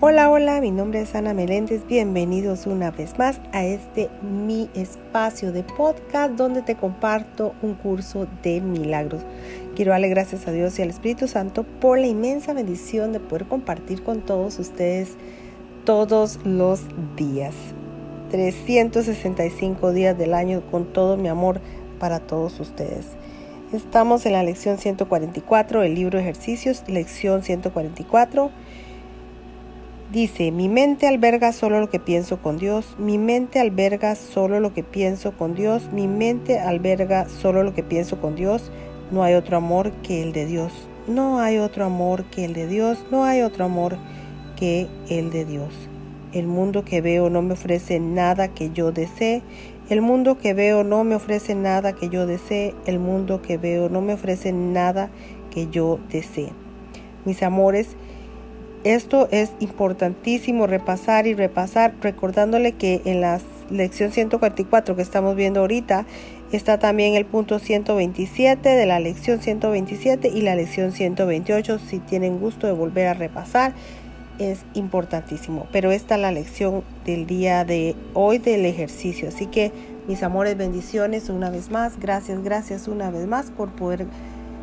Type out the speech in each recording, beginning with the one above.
Hola, hola, mi nombre es Ana Meléndez. Bienvenidos una vez más a este mi espacio de podcast donde te comparto un curso de milagros. Quiero darle gracias a Dios y al Espíritu Santo por la inmensa bendición de poder compartir con todos ustedes todos los días. 365 días del año con todo mi amor para todos ustedes. Estamos en la lección 144 del libro Ejercicios, lección 144 Dice, mi mente alberga solo lo que pienso con Dios, mi mente alberga solo lo que pienso con Dios, mi mente alberga solo lo que pienso con Dios, no hay otro amor que el de Dios, no hay otro amor que el de Dios, no hay otro amor que el de Dios. El mundo que veo no me ofrece nada que yo desee, el mundo que veo no me ofrece nada que yo desee, el mundo que veo no me ofrece nada que yo desee. Mis amores, esto es importantísimo repasar y repasar, recordándole que en la lección 144 que estamos viendo ahorita está también el punto 127 de la lección 127 y la lección 128. Si tienen gusto de volver a repasar, es importantísimo. Pero esta es la lección del día de hoy del ejercicio. Así que mis amores, bendiciones una vez más. Gracias, gracias una vez más por poder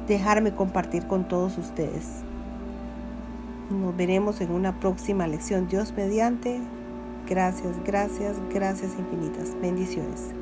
dejarme compartir con todos ustedes. Nos veremos en una próxima lección. Dios mediante. Gracias, gracias, gracias infinitas. Bendiciones.